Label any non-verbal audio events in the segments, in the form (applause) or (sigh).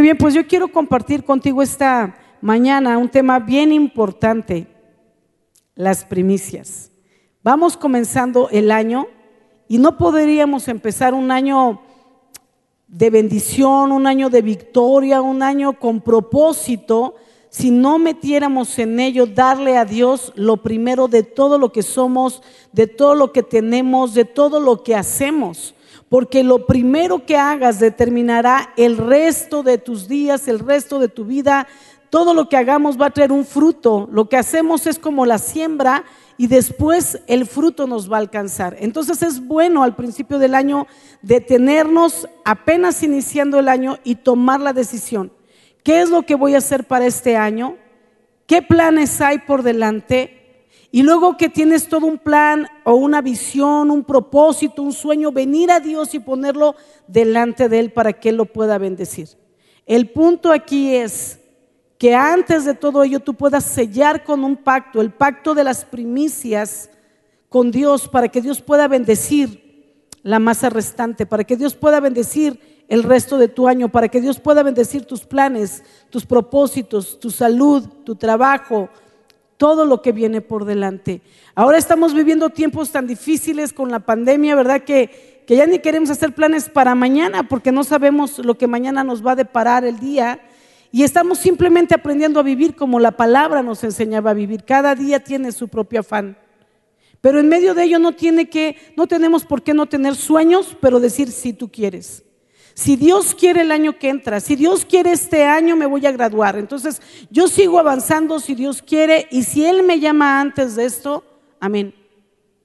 Bien, pues yo quiero compartir contigo esta mañana un tema bien importante, las primicias. Vamos comenzando el año y no podríamos empezar un año de bendición, un año de victoria, un año con propósito, si no metiéramos en ello darle a Dios lo primero de todo lo que somos, de todo lo que tenemos, de todo lo que hacemos. Porque lo primero que hagas determinará el resto de tus días, el resto de tu vida. Todo lo que hagamos va a traer un fruto. Lo que hacemos es como la siembra y después el fruto nos va a alcanzar. Entonces es bueno al principio del año detenernos apenas iniciando el año y tomar la decisión. ¿Qué es lo que voy a hacer para este año? ¿Qué planes hay por delante? Y luego que tienes todo un plan o una visión, un propósito, un sueño, venir a Dios y ponerlo delante de Él para que Él lo pueda bendecir. El punto aquí es que antes de todo ello tú puedas sellar con un pacto, el pacto de las primicias con Dios, para que Dios pueda bendecir la masa restante, para que Dios pueda bendecir el resto de tu año, para que Dios pueda bendecir tus planes, tus propósitos, tu salud, tu trabajo, todo lo que viene por delante. Ahora estamos viviendo tiempos tan difíciles con la pandemia, ¿verdad? Que, que ya ni queremos hacer planes para mañana porque no sabemos lo que mañana nos va a deparar el día. Y estamos simplemente aprendiendo a vivir como la palabra nos enseñaba a vivir. Cada día tiene su propio afán. Pero en medio de ello no tiene que, no tenemos por qué no tener sueños, pero decir si tú quieres. Si Dios quiere el año que entra, si Dios quiere este año me voy a graduar. Entonces yo sigo avanzando si Dios quiere y si Él me llama antes de esto, amén.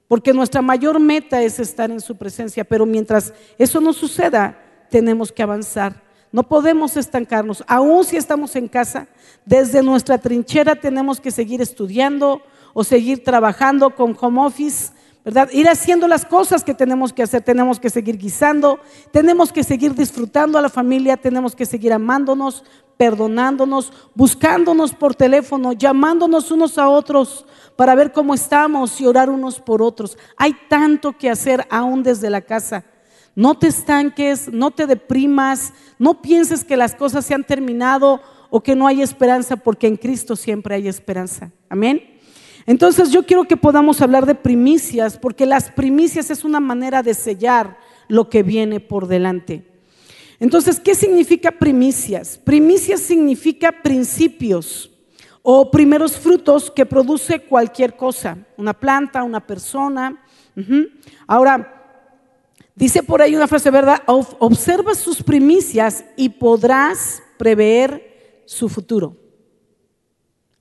Porque nuestra mayor meta es estar en su presencia, pero mientras eso no suceda, tenemos que avanzar. No podemos estancarnos, aun si estamos en casa, desde nuestra trinchera tenemos que seguir estudiando o seguir trabajando con home office ¿verdad? Ir haciendo las cosas que tenemos que hacer, tenemos que seguir guisando, tenemos que seguir disfrutando a la familia, tenemos que seguir amándonos, perdonándonos, buscándonos por teléfono, llamándonos unos a otros para ver cómo estamos y orar unos por otros. Hay tanto que hacer aún desde la casa. No te estanques, no te deprimas, no pienses que las cosas se han terminado o que no hay esperanza, porque en Cristo siempre hay esperanza. Amén. Entonces yo quiero que podamos hablar de primicias, porque las primicias es una manera de sellar lo que viene por delante. Entonces, ¿qué significa primicias? Primicias significa principios o primeros frutos que produce cualquier cosa, una planta, una persona. Ahora, dice por ahí una frase, ¿verdad? Observa sus primicias y podrás prever su futuro.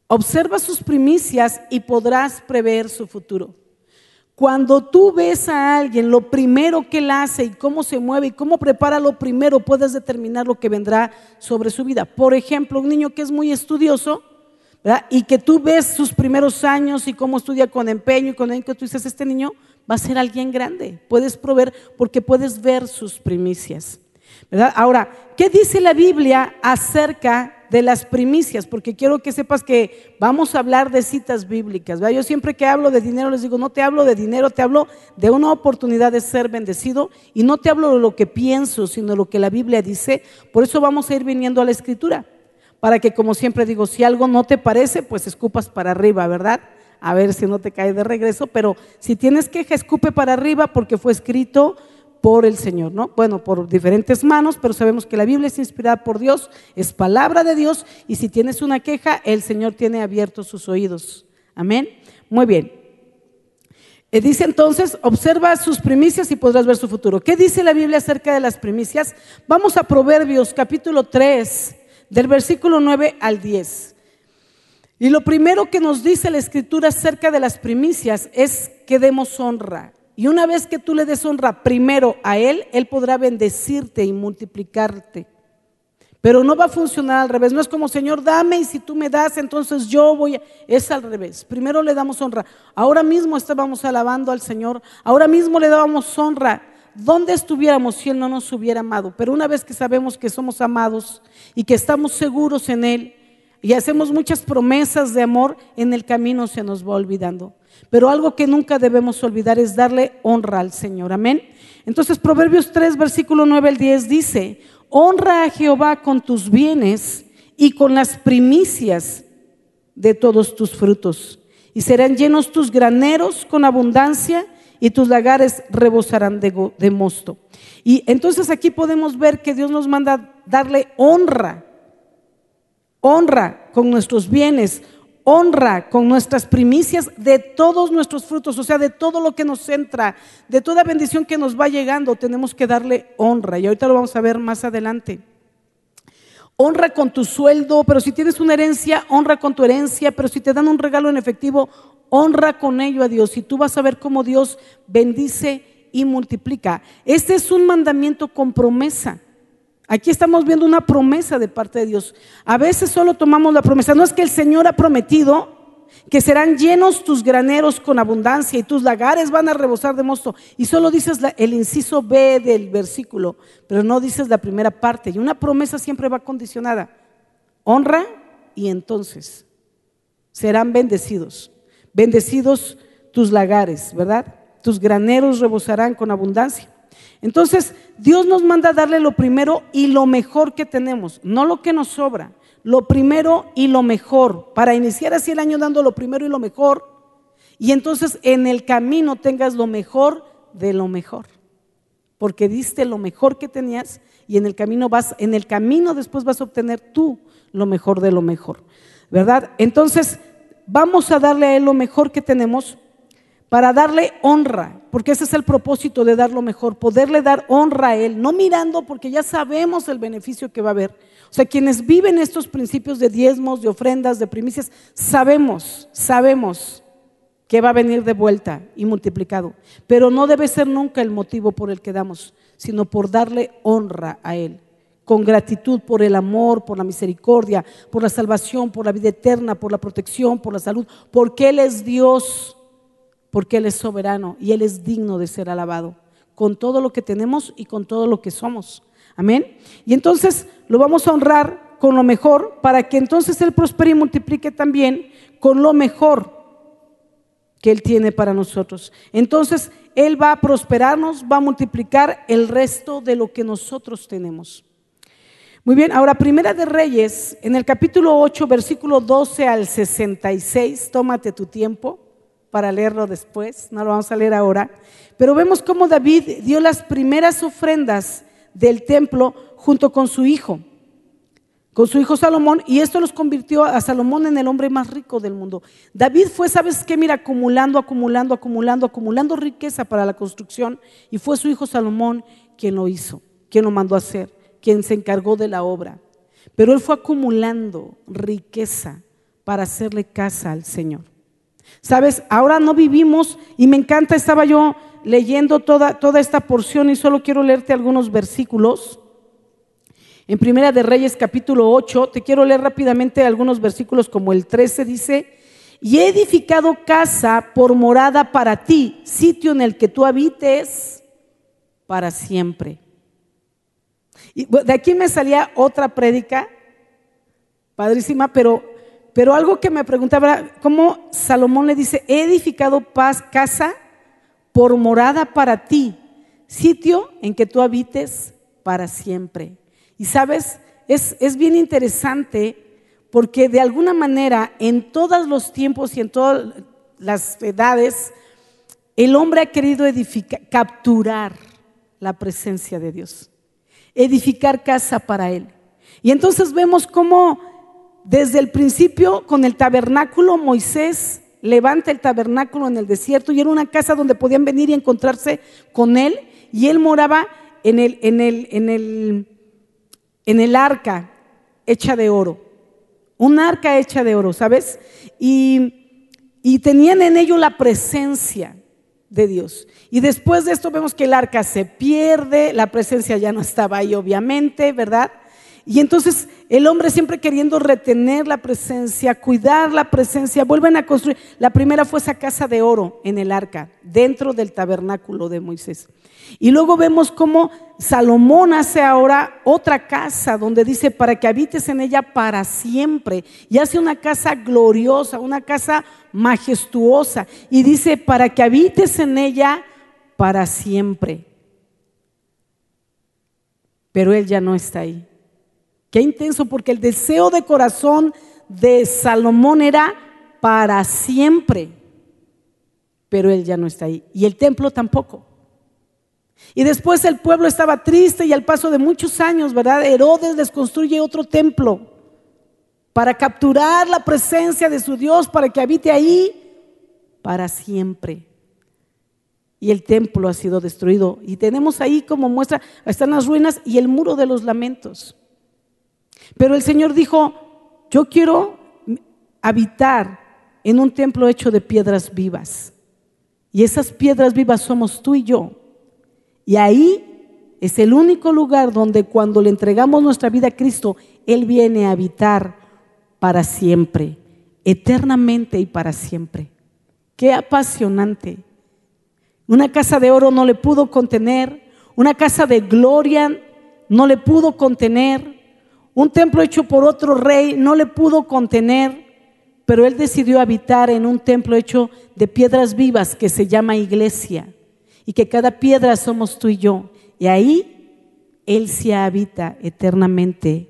Observa sus primicias y podrás prever su futuro. Cuando tú ves a alguien, lo primero que él hace y cómo se mueve y cómo prepara lo primero, puedes determinar lo que vendrá sobre su vida. Por ejemplo, un niño que es muy estudioso y que tú ves sus primeros años y cómo estudia con empeño y con que tú dices, este niño va a ser alguien grande. Puedes proveer porque puedes ver sus primicias. Ahora, ¿qué dice la Biblia acerca de las primicias, porque quiero que sepas que vamos a hablar de citas bíblicas. Yo siempre que hablo de dinero les digo, no te hablo de dinero, te hablo de una oportunidad de ser bendecido y no te hablo de lo que pienso, sino de lo que la Biblia dice. Por eso vamos a ir viniendo a la escritura, para que como siempre digo, si algo no te parece, pues escupas para arriba, ¿verdad? A ver si no te cae de regreso, pero si tienes queja, escupe para arriba porque fue escrito por el Señor, ¿no? Bueno, por diferentes manos, pero sabemos que la Biblia es inspirada por Dios, es palabra de Dios, y si tienes una queja, el Señor tiene abiertos sus oídos. Amén. Muy bien. Eh, dice entonces, observa sus primicias y podrás ver su futuro. ¿Qué dice la Biblia acerca de las primicias? Vamos a Proverbios capítulo 3, del versículo 9 al 10. Y lo primero que nos dice la escritura acerca de las primicias es que demos honra. Y una vez que tú le des honra primero a Él, Él podrá bendecirte y multiplicarte. Pero no va a funcionar al revés. No es como, Señor, dame y si tú me das, entonces yo voy a... Es al revés. Primero le damos honra. Ahora mismo estábamos alabando al Señor. Ahora mismo le dábamos honra. ¿Dónde estuviéramos si Él no nos hubiera amado? Pero una vez que sabemos que somos amados y que estamos seguros en Él y hacemos muchas promesas de amor, en el camino se nos va olvidando. Pero algo que nunca debemos olvidar es darle honra al Señor. Amén. Entonces Proverbios 3, versículo 9 al 10 dice, honra a Jehová con tus bienes y con las primicias de todos tus frutos. Y serán llenos tus graneros con abundancia y tus lagares rebosarán de, de mosto. Y entonces aquí podemos ver que Dios nos manda darle honra, honra con nuestros bienes, honra con nuestras primicias de todos nuestros frutos, o sea, de todo lo que nos entra, de toda bendición que nos va llegando, tenemos que darle honra. Y ahorita lo vamos a ver más adelante. Honra con tu sueldo, pero si tienes una herencia, honra con tu herencia, pero si te dan un regalo en efectivo, honra con ello a Dios. Y tú vas a ver cómo Dios bendice y multiplica. Este es un mandamiento con promesa. Aquí estamos viendo una promesa de parte de Dios. A veces solo tomamos la promesa. No es que el Señor ha prometido que serán llenos tus graneros con abundancia y tus lagares van a rebosar de mosto. Y solo dices el inciso B del versículo, pero no dices la primera parte. Y una promesa siempre va condicionada. Honra y entonces serán bendecidos. Bendecidos tus lagares, ¿verdad? Tus graneros rebosarán con abundancia. Entonces, Dios nos manda a darle lo primero y lo mejor que tenemos, no lo que nos sobra, lo primero y lo mejor, para iniciar así el año dando lo primero y lo mejor, y entonces en el camino tengas lo mejor de lo mejor, porque diste lo mejor que tenías y en el camino vas, en el camino después vas a obtener tú lo mejor de lo mejor, ¿verdad? Entonces, vamos a darle a Él lo mejor que tenemos para darle honra, porque ese es el propósito de dar lo mejor, poderle dar honra a Él, no mirando porque ya sabemos el beneficio que va a haber. O sea, quienes viven estos principios de diezmos, de ofrendas, de primicias, sabemos, sabemos que va a venir de vuelta y multiplicado, pero no debe ser nunca el motivo por el que damos, sino por darle honra a Él con gratitud por el amor, por la misericordia, por la salvación, por la vida eterna, por la protección, por la salud, porque Él es Dios porque Él es soberano y Él es digno de ser alabado, con todo lo que tenemos y con todo lo que somos. Amén. Y entonces lo vamos a honrar con lo mejor para que entonces Él prospere y multiplique también con lo mejor que Él tiene para nosotros. Entonces Él va a prosperarnos, va a multiplicar el resto de lo que nosotros tenemos. Muy bien, ahora Primera de Reyes, en el capítulo 8, versículo 12 al 66, tómate tu tiempo para leerlo después, no lo vamos a leer ahora, pero vemos cómo David dio las primeras ofrendas del templo junto con su hijo, con su hijo Salomón, y esto los convirtió a Salomón en el hombre más rico del mundo. David fue, ¿sabes qué? Mira, acumulando, acumulando, acumulando, acumulando riqueza para la construcción, y fue su hijo Salomón quien lo hizo, quien lo mandó a hacer, quien se encargó de la obra. Pero él fue acumulando riqueza para hacerle casa al Señor. Sabes, ahora no vivimos y me encanta, estaba yo leyendo toda, toda esta porción y solo quiero leerte algunos versículos. En Primera de Reyes capítulo 8, te quiero leer rápidamente algunos versículos como el 13 dice, y he edificado casa por morada para ti, sitio en el que tú habites para siempre. Y de aquí me salía otra prédica, padrísima, pero pero algo que me preguntaba, ¿cómo Salomón le dice, he edificado paz, casa por morada para ti, sitio en que tú habites para siempre? Y sabes, es, es bien interesante porque de alguna manera en todos los tiempos y en todas las edades, el hombre ha querido edificar, capturar la presencia de Dios, edificar casa para él. Y entonces vemos cómo desde el principio con el tabernáculo, Moisés levanta el tabernáculo en el desierto y era una casa donde podían venir y encontrarse con él y él moraba en el, en el, en el, en el arca hecha de oro. Un arca hecha de oro, ¿sabes? Y, y tenían en ello la presencia de Dios. Y después de esto vemos que el arca se pierde, la presencia ya no estaba ahí obviamente, ¿verdad? Y entonces el hombre siempre queriendo retener la presencia, cuidar la presencia, vuelven a construir. La primera fue esa casa de oro en el arca, dentro del tabernáculo de Moisés. Y luego vemos cómo Salomón hace ahora otra casa donde dice para que habites en ella para siempre. Y hace una casa gloriosa, una casa majestuosa. Y dice para que habites en ella para siempre. pero Él ya no está ahí. Qué intenso, porque el deseo de corazón de Salomón era para siempre, pero Él ya no está ahí. Y el templo tampoco. Y después el pueblo estaba triste y al paso de muchos años, ¿verdad? Herodes les construye otro templo para capturar la presencia de su Dios, para que habite ahí para siempre. Y el templo ha sido destruido. Y tenemos ahí como muestra, están las ruinas y el muro de los lamentos. Pero el Señor dijo, yo quiero habitar en un templo hecho de piedras vivas. Y esas piedras vivas somos tú y yo. Y ahí es el único lugar donde cuando le entregamos nuestra vida a Cristo, Él viene a habitar para siempre, eternamente y para siempre. Qué apasionante. Una casa de oro no le pudo contener, una casa de gloria no le pudo contener, un templo hecho por otro rey no le pudo contener, pero él decidió habitar en un templo hecho de piedras vivas que se llama iglesia y que cada piedra somos tú y yo. Y ahí Él se habita eternamente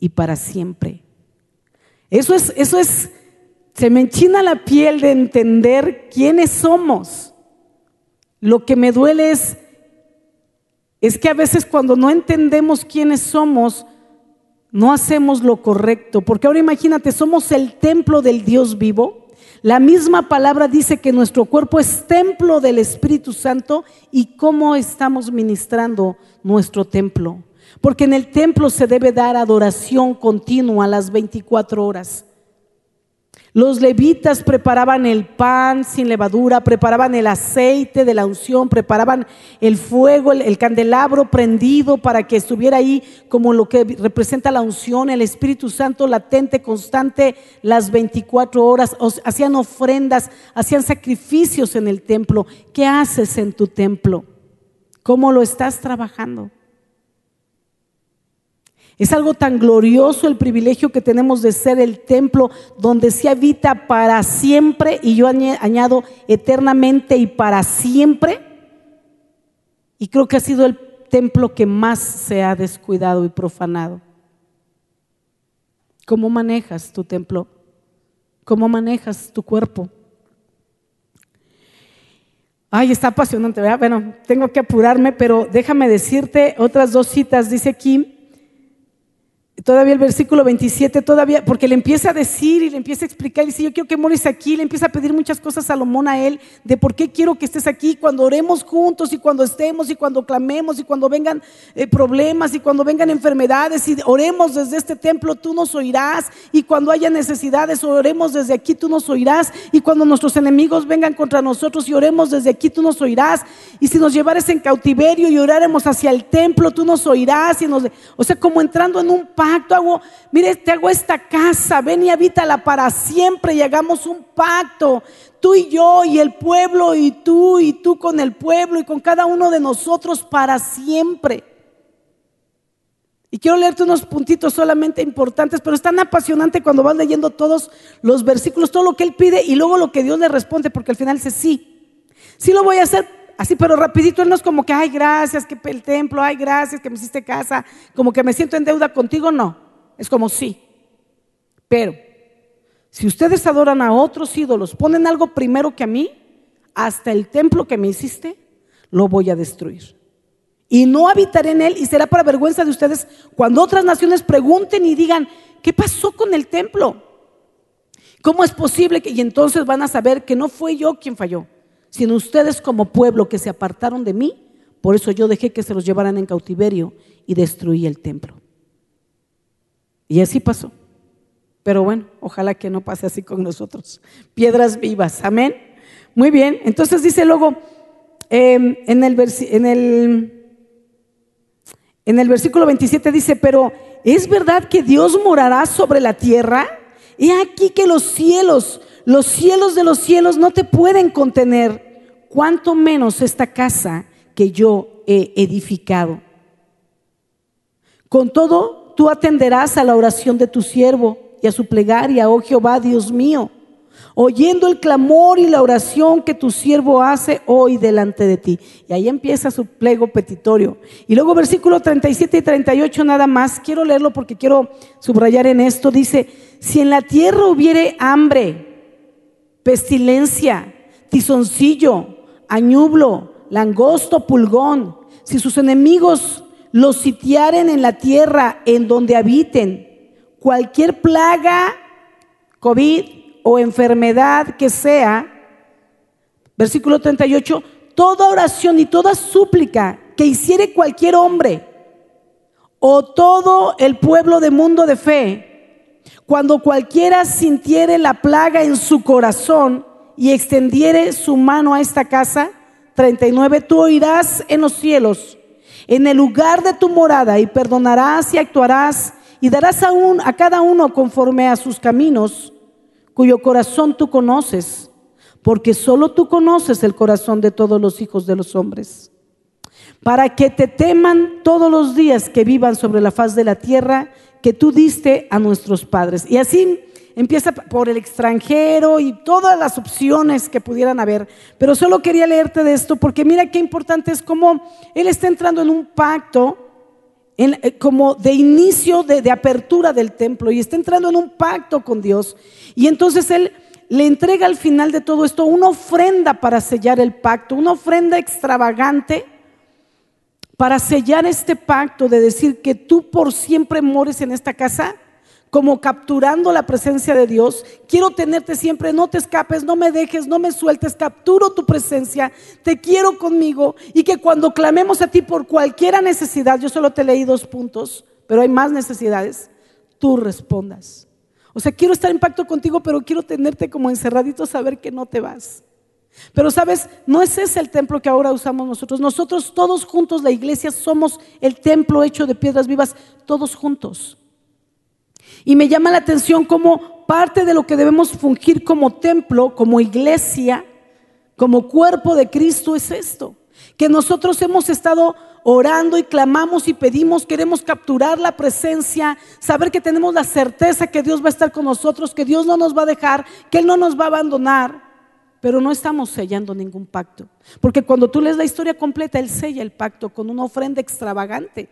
y para siempre. Eso es, eso es, se me enchina la piel de entender quiénes somos. Lo que me duele es, es que a veces cuando no entendemos quiénes somos, no hacemos lo correcto. Porque ahora imagínate, somos el templo del Dios vivo la misma palabra dice que nuestro cuerpo es templo del Espíritu Santo y cómo estamos ministrando nuestro templo. Porque en el templo se debe dar adoración continua a las 24 horas. Los levitas preparaban el pan sin levadura, preparaban el aceite de la unción, preparaban el fuego, el, candelabro prendido para que estuviera ahí como lo que representa la unción, el Espíritu Santo latente, constante, las 24 horas. hacían ofrendas, hacían sacrificios en el templo. ¿Qué haces en tu templo? ¿Cómo lo estás trabajando? Es algo tan glorioso el privilegio que tenemos de ser el templo donde se habita para siempre y yo añado eternamente y para siempre. Y creo que ha sido el templo que más se ha descuidado y profanado. ¿Cómo manejas tu templo? ¿Cómo manejas tu cuerpo? Ay, está apasionante, ¿verdad? Bueno, tengo que apurarme, pero déjame decirte otras dos citas. Dice aquí todavía el versículo 27, todavía, porque le empieza a decir y le empieza a explicar, y dice, yo quiero que mores aquí, le empieza a pedir muchas cosas a Salomón a él, de por qué quiero que estés aquí, cuando oremos juntos y cuando estemos y cuando clamemos y cuando vengan eh, problemas y cuando vengan enfermedades y oremos desde este templo, tú nos oirás, y cuando haya necesidades, oremos desde aquí, tú nos oirás, y cuando nuestros enemigos vengan contra nosotros y oremos desde aquí, tú nos oirás, y si nos llevares en cautiverio y oraremos hacia el templo, tú nos oirás, y nos, o sea, como entrando en un pacto, hago, mire, te hago esta casa, ven y habítala para siempre y hagamos un pacto, tú y yo y el pueblo y tú y tú con el pueblo y con cada uno de nosotros para siempre. Y quiero leerte unos puntitos solamente importantes, pero es tan apasionante cuando vas leyendo todos los versículos, todo lo que él pide y luego lo que Dios le responde, porque al final dice sí. Sí lo voy a hacer así, pero rapidito, él no es como que, ay, gracias, que el templo, ay, gracias, que me hiciste casa, como que me siento en deuda contigo, no. Es como sí. Pero, si ustedes adoran a otros ídolos, ponen algo primero que a mí, hasta el templo que me hiciste, lo voy a destruir. Y no habitaré en él y será para vergüenza de ustedes cuando otras naciones pregunten y digan, ¿qué pasó con el templo? ¿Cómo es posible que y entonces van a saber que no fue yo quien falló? Sino ustedes como pueblo que se apartaron de mí, por eso yo dejé que se los llevaran en cautiverio y destruí el templo. Y así pasó. Pero bueno, ojalá que no pase así con nosotros. Piedras vivas, amén. Muy bien, entonces dice luego em, en, el en, el, en el versículo 27 dice, pero ¿es verdad que Dios morará sobre la tierra? He aquí que los cielos los cielos de los cielos no te pueden contener, cuanto menos esta casa que yo he edificado. Con todo, tú atenderás a la oración de tu siervo y a su plegaria, oh Jehová, Dios mío. oyendo el clamor y la oración que tu siervo hace hoy delante de ti. Y ahí empieza su pliego petitorio. Y luego versículo 37 y 38 nada más, quiero leerlo porque quiero subrayar en esto, dice, si en la tierra hubiere hambre, pestilencia, tizoncillo, añublo, langosto, pulgón, si sus enemigos los sitiaren en la tierra en donde habiten, cualquier plaga, COVID o enfermedad que sea, versículo 38, toda oración y toda súplica que hiciere cualquier hombre o todo el pueblo de mundo de fe, cuando cualquiera sintiere la plaga en su corazón y extendiere su mano a esta casa, 39, tú oirás en los cielos, en el lugar de tu morada, y perdonarás y actuarás, y darás a, a cada uno conforme a sus caminos, cuyo corazón tú conoces, porque solo tú conoces el corazón de todos los hijos de los hombres, para que te teman todos los días que vivan sobre la faz de la tierra que tú diste a nuestros padres. Y así empieza por el extranjero y todas las opciones que pudieran haber. Pero solo quería leerte de esto porque mira qué importante es cómo él está entrando en un pacto. Eh, como de inicio de, de apertura del templo y está entrando en un pacto con Dios y entonces él le entrega al final de todo esto una ofrenda para sellar el pacto, una ofrenda extravagante para sellar este pacto de decir que tú por siempre mores en esta casa como capturando la presencia de Dios. Quiero tenerte siempre, no te escapes, no me dejes, no me sueltes, capturo tu presencia, te quiero conmigo y que cuando clamemos a ti por cualquiera necesidad, yo solo te leí dos puntos, pero hay más necesidades, tú respondas. O sea, quiero estar en pacto contigo, pero quiero tenerte como encerradito, saber que no te vas. Pero sabes, no es ese el templo que ahora usamos nosotros. Nosotros todos juntos, la iglesia, somos el templo hecho de piedras vivas, todos juntos. Y me llama la atención como parte de lo que debemos fungir como templo, como iglesia, como cuerpo de Cristo es esto. Que nosotros hemos estado orando y clamamos y pedimos, queremos capturar la presencia, saber que tenemos la certeza que Dios va a estar con nosotros, que Dios no nos va a dejar, que Él no nos va a abandonar, pero no estamos sellando ningún pacto. Porque cuando tú lees la historia completa, Él sella el pacto con una ofrenda extravagante.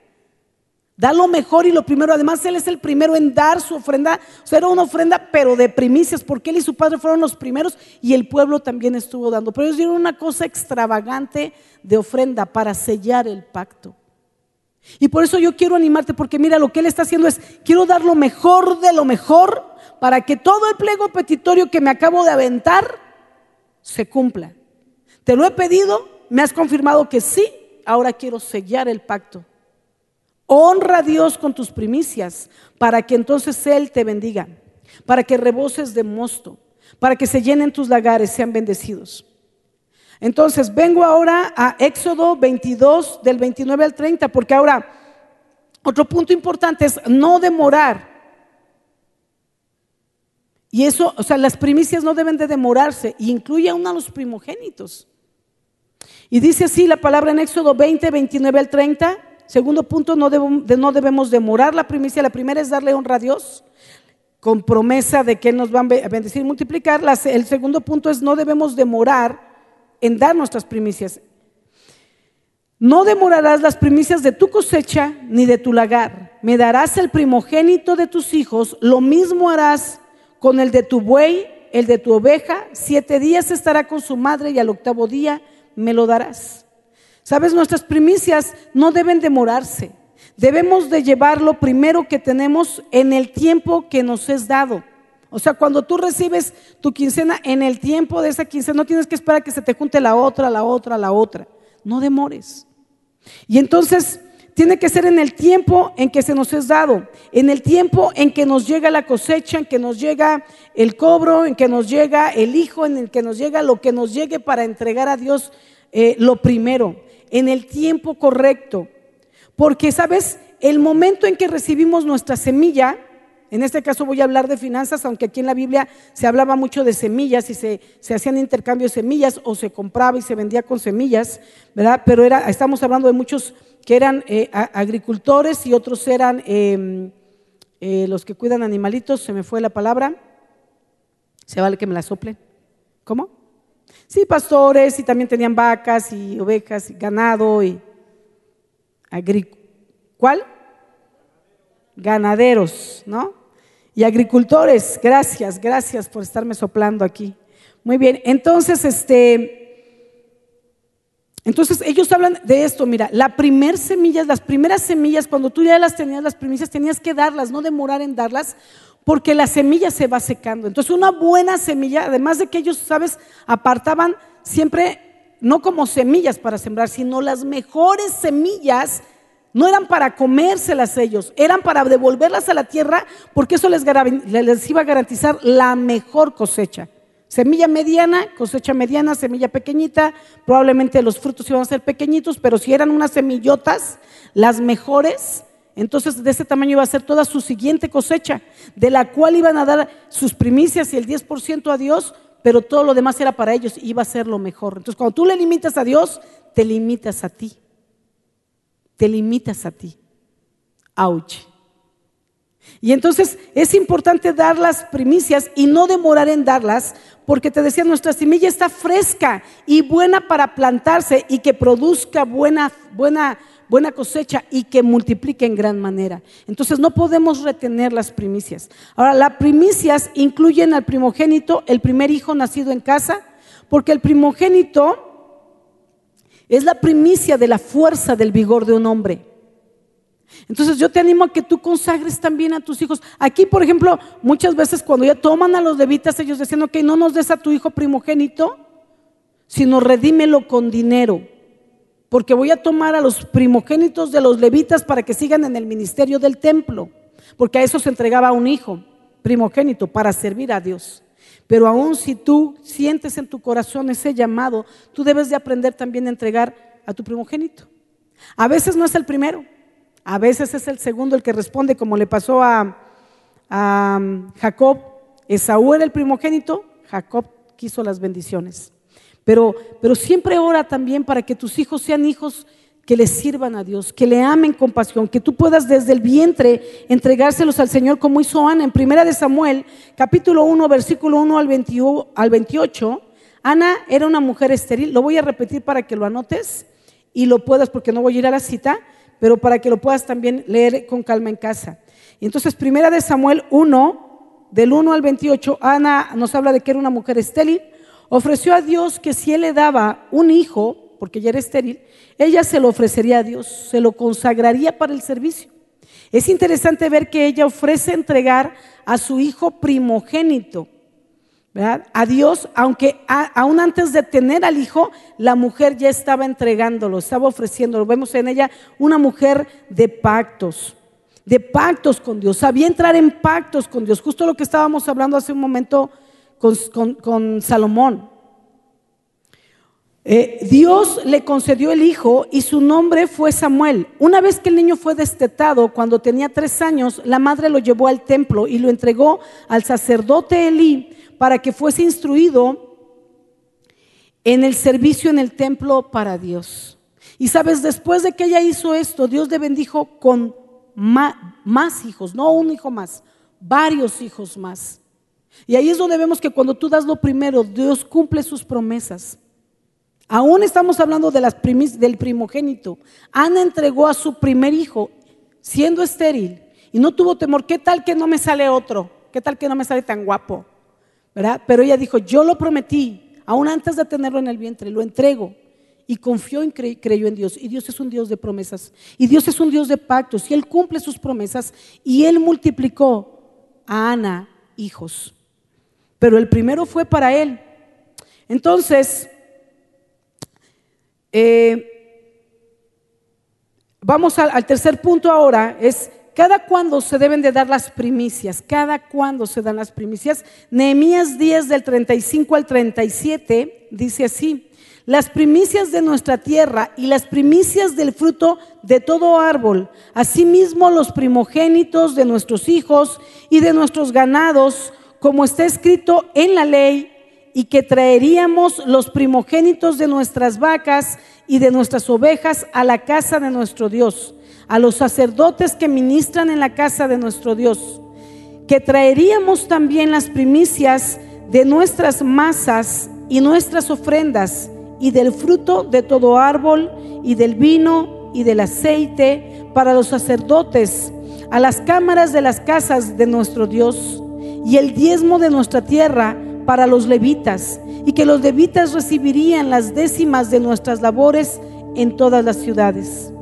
Da lo mejor y lo primero. Además, Él es el primero en dar su ofrenda. O sea, era una ofrenda, pero de primicias, porque Él y su Padre fueron los primeros y el pueblo también estuvo dando. Pero ellos dieron una cosa extravagante de ofrenda para sellar el pacto. Y por eso yo quiero animarte, porque mira, lo que Él está haciendo es, quiero dar lo mejor de lo mejor para que todo el pliego petitorio que me acabo de aventar se cumpla. Te lo he pedido, me has confirmado que sí, ahora quiero sellar el pacto. Honra a Dios con tus primicias para que entonces Él te bendiga, para que reboses de mosto, para que se llenen tus lagares, sean bendecidos. Entonces, vengo ahora a Éxodo 22 del 29 al 30, porque ahora otro punto importante es no demorar. Y eso, o sea, las primicias no deben de demorarse, y incluye a uno de los primogénitos. Y dice así la palabra en Éxodo 20, 29 al 30. Segundo punto, no, no debemos demorar la primicia. La primera es darle honra a Dios con promesa de que nos van a bendecir y multiplicar. el segundo punto es no debemos demorar en dar nuestras primicias. No demorarás las primicias de tu cosecha ni de tu lagar. Me darás el primogénito de tus hijos. Lo mismo harás con el de tu buey, el de tu oveja. Siete días estará con su madre y al octavo día me lo darás. Sabes, nuestras primicias no deben demorarse. Debemos de llevar lo primero que tenemos en el tiempo que nos es dado. O sea, cuando tú recibes tu quincena en el tiempo de esa quincena, no tienes que esperar que se te junte la otra, la otra, la otra. No demores. Y entonces tiene que ser en el tiempo en que se nos es dado, en el tiempo en que nos llega la cosecha, en que nos llega el cobro, en que nos llega el hijo, en el que nos llega lo que nos llegue para entregar a Dios eh, lo primero en el tiempo correcto. Porque, ¿sabes? El momento en que recibimos nuestra semilla, en este caso voy a hablar de finanzas, aunque aquí en la Biblia se hablaba mucho de semillas y se, hacían intercambios de semillas o se compraba y se vendía con semillas, ¿verdad? Pero era, estamos hablando de muchos que eran eh, agricultores y otros eran em, eh, los que cuidan animalitos, se me fue la palabra, ¿Se vale que me la soplen? ¿Cómo? Sí, pastores y también tenían vacas y ovejas y ganado y ¿Cuál? Ganaderos, ¿no? Y agricultores, gracias, gracias por estarme soplando aquí. Muy bien, entonces, este, entonces ellos hablan de esto, mira, la primer semilla, las primeras semillas, cuando tú ya las tenías, las primicias, tenías que darlas, no demorar en darlas, porque la semilla se va secando. Entonces una buena semilla, además de que ellos, sabes, apartaban siempre, no como semillas para sembrar, sino las mejores semillas, no eran para comérselas ellos, eran para devolverlas a la tierra, porque eso les, les iba a garantizar la mejor cosecha. Semilla mediana, cosecha mediana, semilla pequeñita, probablemente los frutos iban a ser pequeñitos, pero si eran unas semillotas, las mejores, entonces de ese tamaño iba a ser toda su siguiente cosecha, de la cual iban a dar sus primicias y el 10% a Dios, pero todo lo demás era para ellos, iba a ser lo mejor. Entonces cuando tú le limitas a Dios, te limitas a ti. Te limitas a ti. Ouch. Y entonces es importante dar las primicias y no demorar en darlas, porque te decía, nuestra semilla está fresca y buena para plantarse y que produzca buena, buena, buena cosecha y que multiplique en gran manera. Entonces no podemos retener las primicias. Ahora, las primicias incluyen al primogénito, el primer hijo nacido en casa, porque el primogénito es la primicia de la fuerza del vigor de un hombre. Entonces yo te animo a que tú consagres también a tus hijos. Aquí, por ejemplo, muchas veces cuando ya toman a los levitas, ellos decían, ok, no nos des a tu hijo primogénito, sino redímelo con dinero. Porque voy a tomar a los primogénitos de los levitas para que sigan en el ministerio del templo. Porque a eso se entregaba un hijo primogénito para servir a Dios. Pero aún si tú sientes en tu corazón ese llamado, tú debes de aprender también a entregar a tu primogénito. A veces no es el primero, a veces es el segundo el que responde, como le pasó a, Jacob. Esaú era el primogénito, Jacob quiso las bendiciones. Pero, pero siempre ora también para que tus hijos sean hijos que le sirvan a Dios, que le amen con pasión, que tú puedas desde el vientre entregárselos al Señor como hizo Ana en Primera de Samuel, capítulo 1, versículo 1 al, al 28. Ana era una mujer estéril, lo voy a repetir para que lo anotes y lo puedas porque no voy a ir a la cita pero para que lo puedas también leer con calma en casa. Entonces, primera de Samuel 1, del 1 al 28, Ana nos habla de que era una mujer estéril, ofreció a Dios que si él le daba un hijo, porque ya era estéril, ella se lo ofrecería a Dios, se lo consagraría para el servicio. Es interesante ver que ella ofrece entregar a su hijo primogénito. A Dios, aunque aún antes de tener al hijo, la mujer ya estaba entregándolo, estaba ofreciéndolo. Vemos en ella una mujer de pactos, de pactos con Dios. Sabía entrar en pactos con Dios, justo lo que estábamos hablando hace un momento con, Salomón. Eh, Dios le concedió el hijo y su nombre fue Samuel. Una vez que el niño fue destetado, cuando tenía tres años, la madre lo llevó al templo y lo entregó al sacerdote Elí para que fuese instruido en el servicio en el templo para Dios. Y sabes, después de que ella hizo esto, Dios le bendijo con más, hijos, no un hijo más, varios hijos más. Y ahí es donde vemos que cuando tú das lo primero, Dios cumple sus promesas. Aún estamos hablando del primogénito. Ana entregó a su primer hijo siendo estéril y no tuvo temor. ¿Qué tal que no me sale otro? ¿Qué tal que no me sale tan guapo? Pero ella dijo, yo lo prometí, aún antes de tenerlo en el vientre, lo entrego. Y confió y creyó en Dios. Y Dios es un Dios de promesas. Y Dios es un Dios de pactos. Y Él cumple sus promesas. Y Él multiplicó a Ana hijos. Pero el primero fue para Él. Entonces, eh, vamos al tercer punto ahora. Es cada cuándo se deben de dar las primicias, cada cuándo se dan las primicias. Nehemías 10 del 35 al 37 dice así, las primicias de nuestra tierra y las primicias del fruto de todo árbol, asimismo los primogénitos de nuestros hijos y de nuestros ganados, como está escrito en la ley, y que traeríamos los primogénitos de nuestras vacas y de nuestras ovejas a la casa de nuestro Dios a los sacerdotes que ministran en la casa de nuestro Dios, que traeríamos también las primicias de nuestras masas y nuestras ofrendas, y del fruto de todo árbol, y del vino y del aceite para los sacerdotes, a las cámaras de las casas de nuestro Dios, y el diezmo de nuestra tierra para los levitas, y que los levitas recibirían las décimas de nuestras labores en todas las ciudades.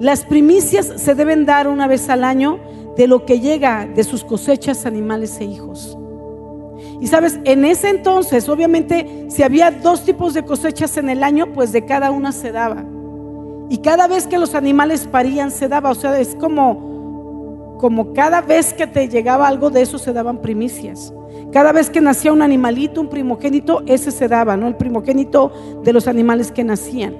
Las primicias se deben dar una vez al año de lo que llega de sus cosechas, animales e hijos. Y sabes, en ese entonces, obviamente, si había dos tipos de cosechas en el año, pues de cada una se daba. Y cada vez que los animales parían, se daba. O sea, es como, como cada vez que te llegaba algo de eso, se daban primicias. Cada vez que nacía un animalito, un primogénito, ese se daba, ¿no? El primogénito de los animales que nacían.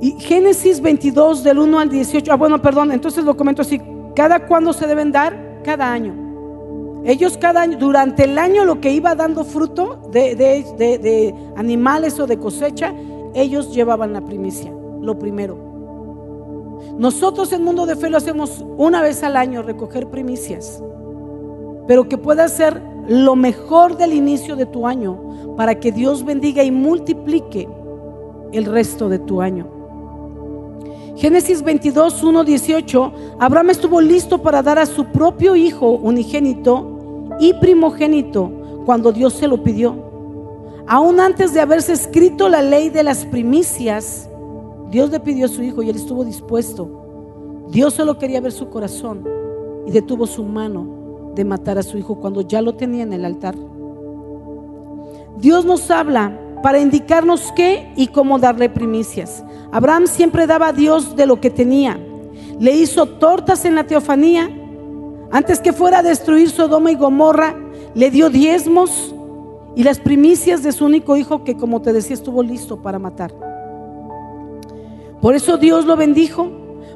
Y Génesis 22 del 1 al 18, ah bueno, perdón, entonces lo comento así, ¿cada cuándo se deben dar? Cada año. Ellos cada año, durante el año lo que iba dando fruto de, de animales o de cosecha, ellos llevaban la primicia, lo primero. Nosotros en Mundo de Fe lo hacemos una vez al año, recoger primicias, pero que pueda ser lo mejor del inicio de tu año para que Dios bendiga y multiplique el resto de tu año. Génesis 22, 1, 18, Abraham estuvo listo para dar a su propio hijo unigénito y primogénito cuando Dios se lo pidió. Aún antes de haberse escrito la ley de las primicias, Dios le pidió a su hijo y él estuvo dispuesto. Dios solo quería ver su corazón y detuvo su mano de matar a su hijo cuando ya lo tenía en el altar. Dios nos habla para indicarnos qué y cómo darle primicias. Abraham siempre daba a Dios de lo que tenía. Le hizo tortas en la teofanía. Antes que fuera a destruir Sodoma y Gomorra, le dio diezmos y las primicias de su único hijo que, como te decía, estuvo listo para matar. Por eso Dios lo bendijo.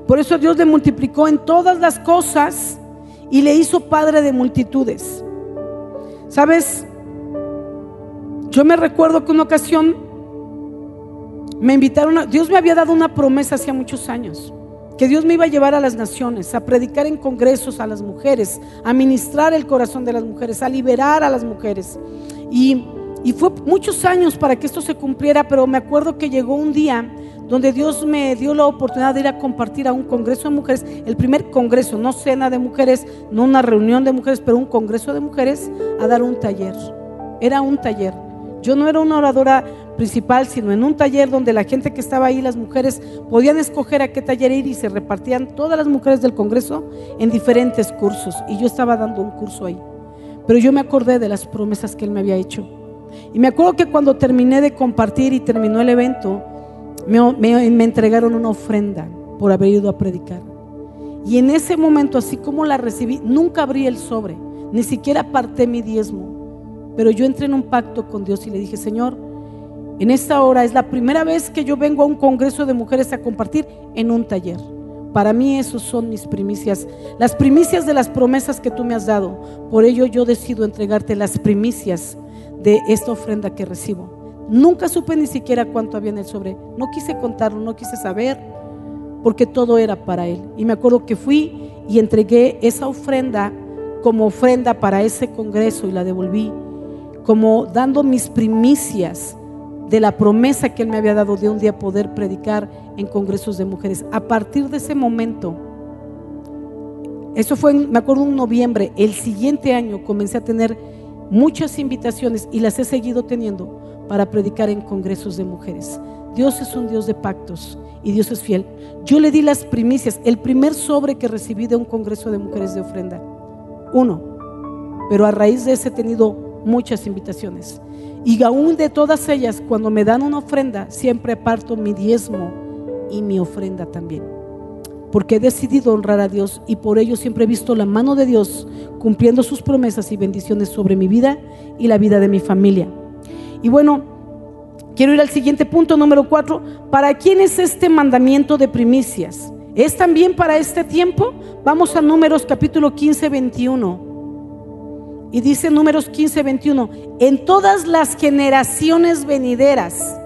Por eso Dios le multiplicó en todas las cosas y le hizo padre de multitudes. ¿Sabes? Yo me recuerdo que una ocasión me invitaron, a, Dios me había dado una promesa hacía muchos años, que Dios me iba a llevar a las naciones, a predicar en congresos a las mujeres, a ministrar el corazón de las mujeres, a liberar a las mujeres. Y, y fue muchos años para que esto se cumpliera, pero me acuerdo que llegó un día donde Dios me dio la oportunidad de ir a compartir a un congreso de mujeres, el primer congreso, no cena de mujeres, no una reunión de mujeres, pero un congreso de mujeres, a dar un taller. Era un taller. Yo no era una oradora principal, sino en un taller donde la gente que estaba ahí, las mujeres, podían escoger a qué taller ir y se repartían todas las mujeres del Congreso en diferentes cursos. Y yo estaba dando un curso ahí. Pero yo me acordé de las promesas que él me había hecho. Y me acuerdo que cuando terminé de compartir y terminó el evento, me, entregaron una ofrenda por haber ido a predicar. Y en ese momento, así como la recibí, nunca abrí el sobre, ni siquiera aparté mi diezmo. Pero yo entré en un pacto con Dios y le dije, Señor, en esta hora es la primera vez que yo vengo a un congreso de mujeres a compartir en un taller. Para mí esos son mis primicias, las primicias de las promesas que tú me has dado. Por ello yo decido entregarte las primicias de esta ofrenda que recibo. Nunca supe ni siquiera cuánto había en el sobre. No quise contarlo, no quise saber, porque todo era para Él. Y me acuerdo que fui y entregué esa ofrenda como ofrenda para ese congreso y la devolví como dando mis primicias de la promesa que Él me había dado de un día poder predicar en congresos de mujeres. A partir de ese momento, eso fue, me acuerdo, en noviembre, el siguiente año comencé a tener muchas invitaciones y las he seguido teniendo para predicar en congresos de mujeres. Dios es un Dios de pactos y Dios es fiel. Yo le di las primicias, el primer sobre que recibí de un congreso de mujeres de ofrenda. Uno. Pero a raíz de ese he tenido muchas invitaciones. Y aún de todas ellas, cuando me dan una ofrenda, siempre aparto mi diezmo y mi ofrenda también. Porque he decidido honrar a Dios y por ello siempre he visto la mano de Dios cumpliendo sus promesas y bendiciones sobre mi vida y la vida de mi familia. Y bueno, quiero ir al siguiente punto, número cuatro. ¿Para quién es este mandamiento de primicias? ¿Es también para este tiempo? Vamos a números capítulo 15, 21. Y dice números 15, 21, en todas las generaciones venideras,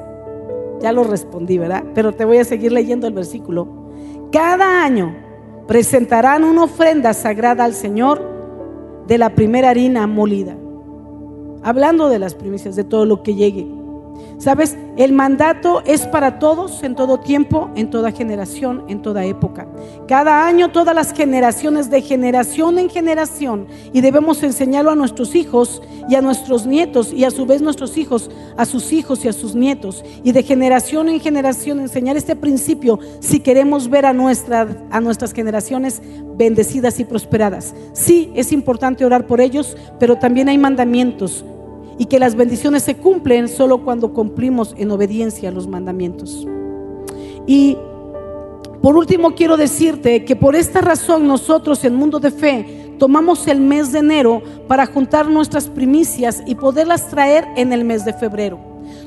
ya lo respondí, ¿verdad? Pero te voy a seguir leyendo el versículo. Cada año presentarán una ofrenda sagrada al Señor de la primera harina molida. Hablando de las primicias, de todo lo que llegue. Sabes, el mandato es para todos, en todo tiempo, en toda generación, en toda época. Cada año, todas las generaciones, de generación en generación, y debemos enseñarlo a nuestros hijos y a nuestros nietos, y a su vez nuestros hijos, a sus hijos y a sus nietos, y de generación en generación enseñar este principio si queremos ver a, nuestra, a nuestras generaciones bendecidas y prosperadas. Sí, es importante orar por ellos, pero también hay mandamientos y que las bendiciones se cumplen solo cuando cumplimos en obediencia a los mandamientos. Y por último quiero decirte que por esta razón nosotros en Mundo de Fe tomamos el mes de enero para juntar nuestras primicias y poderlas traer en el mes de febrero.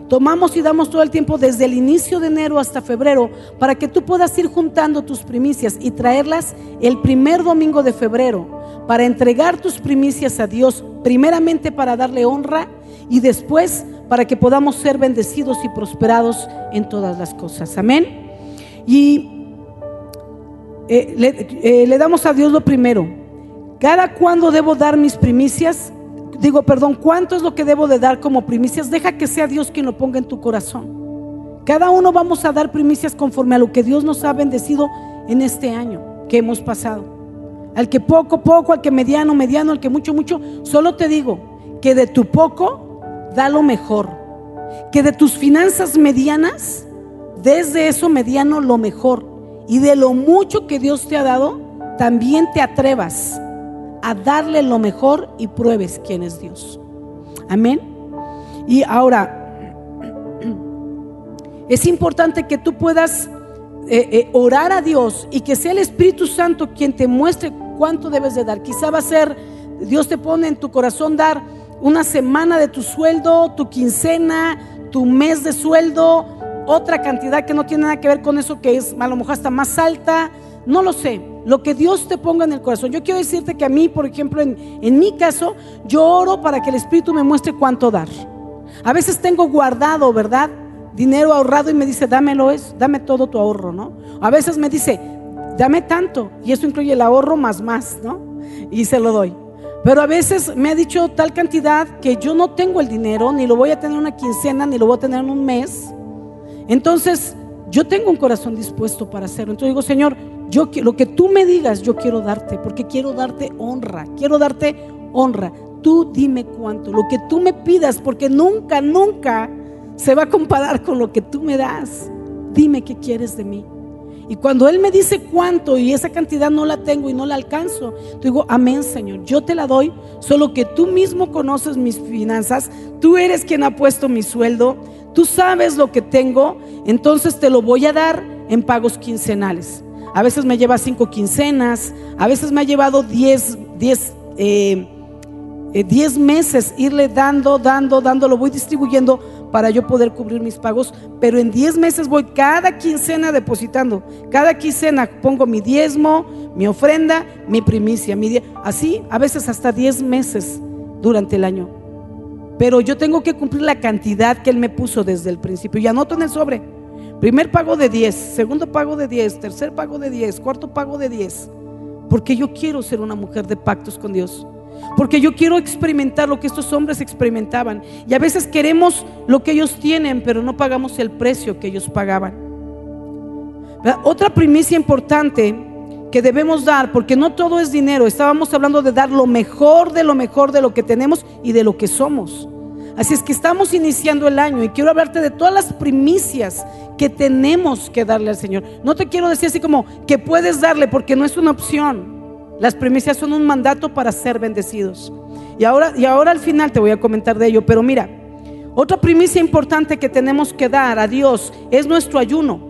Tomamos y damos todo el tiempo desde el inicio de enero hasta febrero para que tú puedas ir juntando tus primicias y traerlas el primer domingo de febrero para entregar tus primicias a Dios, primeramente para darle honra y después para que podamos ser bendecidos y prosperados en todas las cosas. Amén. Y eh, le, eh, le, damos a Dios lo primero. Cada cuando debo dar mis primicias, digo, perdón, ¿cuánto es lo que debo de dar como primicias? Deja que sea Dios quien lo ponga en tu corazón. Cada uno vamos a dar primicias conforme a lo que Dios nos ha bendecido en este año que hemos pasado. Al que poco, poco, al que mediano, mediano, al que mucho, mucho. Solo te digo que de tu poco da lo mejor. Que de tus finanzas medianas, desde eso mediano lo mejor. Y de lo mucho que Dios te ha dado, también te atrevas a darle lo mejor y pruebes quién es Dios. Amén. Y ahora, (clears throat) es importante que tú puedas eh, eh, orar a Dios y que sea el Espíritu Santo quien te muestre cuánto debes de dar. Quizá va a ser, Dios te pone en tu corazón dar una semana de tu sueldo, tu quincena, tu mes de sueldo, otra cantidad que no tiene nada que ver con eso que es a lo mejor hasta más alta, no lo sé, lo que Dios te ponga en el corazón. Yo quiero decirte que a mí, por ejemplo, en, en mi caso, yo oro para que el Espíritu me muestre cuánto dar. A veces tengo guardado, ¿verdad? Dinero ahorrado y me dice, dámelo es, dame todo tu ahorro, ¿no? A veces me dice, dame tanto, y eso incluye el ahorro más más, ¿no? Y se lo doy. Pero a veces me ha dicho tal cantidad que yo no tengo el dinero, ni lo voy a tener una quincena, ni lo voy a tener en un mes. Entonces, yo tengo un corazón dispuesto para hacerlo. Entonces digo, Señor, yo lo que tú me digas, yo quiero darte, porque quiero darte honra, quiero darte honra. Tú dime cuánto, lo que tú me pidas, porque nunca, nunca se va a comparar con lo que tú me das. Dime qué quieres de mí. Y cuando Él me dice cuánto y esa cantidad no la tengo y no la alcanzo, digo, amén Señor, yo te la doy, solo que tú mismo conoces mis finanzas, tú eres quien ha puesto mi sueldo, tú sabes lo que tengo, entonces te lo voy a dar en pagos quincenales. A veces me lleva cinco quincenas, a veces me ha llevado diez, diez, eh, eh, diez meses irle dando, dando, dando, lo voy distribuyendo para yo poder cubrir mis pagos, pero en 10 meses voy cada quincena depositando. Cada quincena pongo mi diezmo, mi ofrenda, mi primicia, mi así a veces hasta 10 meses durante el año. Pero yo tengo que cumplir la cantidad que él me puso desde el principio y anoto en el sobre. Primer pago de 10, segundo pago de 10, tercer pago de 10, cuarto pago de 10. Porque yo quiero ser una mujer de pactos con Dios. Porque yo quiero experimentar lo que estos hombres experimentaban. Y a veces queremos lo que ellos tienen, pero no pagamos el precio que ellos pagaban. Otra primicia importante que debemos dar, porque no todo es dinero, estábamos hablando de dar lo mejor de lo mejor de lo que tenemos y de lo que somos. Así es que estamos iniciando el año y quiero hablarte de todas las primicias que tenemos que darle al Señor. No te quiero decir así como que puedes darle porque no es una opción. Las primicias son un mandato para ser bendecidos. Y ahora, y ahora al final te voy a comentar de ello, pero mira, otra primicia importante que tenemos que dar a Dios es nuestro ayuno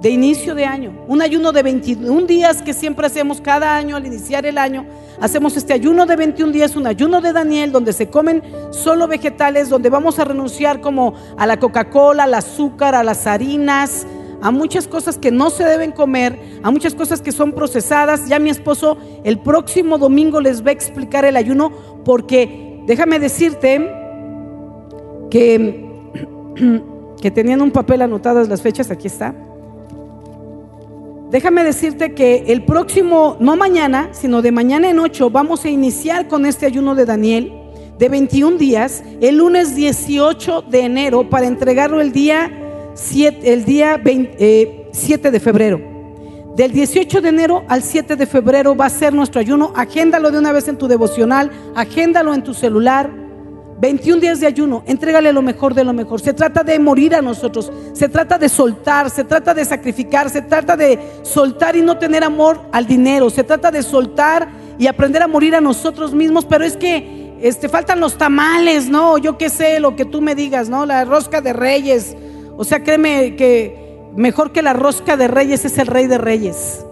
de inicio de año. Un ayuno de 21 días que siempre hacemos cada año al iniciar el año. Hacemos este ayuno de 21 días, un ayuno de Daniel, donde se comen solo vegetales, donde vamos a renunciar como a la Coca-Cola, al azúcar, a las harinas, a muchas cosas que no se deben comer, a muchas cosas que son procesadas. Ya mi esposo el próximo domingo les va a explicar el ayuno porque déjame decirte que, (clears throat) que tenían un papel anotadas las fechas, aquí está. déjame decirte que el próximo, no mañana, sino de mañana en 8, vamos a iniciar con este ayuno de Daniel de 21 días, el lunes 18 de enero, para entregarlo el día 7, el día 7 eh, de febrero. Del 18 de enero al 7 de febrero va a ser nuestro ayuno. Agéndalo de una vez en tu devocional, agéndalo en tu celular. 21 días de ayuno, entrégale lo mejor de lo mejor. Se trata de morir a nosotros, se trata de soltar, se trata de sacrificar, se trata de soltar y no tener amor al dinero, se trata de soltar y aprender a morir a nosotros mismos, pero es que este, faltan los tamales, ¿no? Yo qué sé, lo que tú me digas, ¿no? La rosca de reyes. O sea, créeme que mejor que la rosca de reyes es el rey de reyes.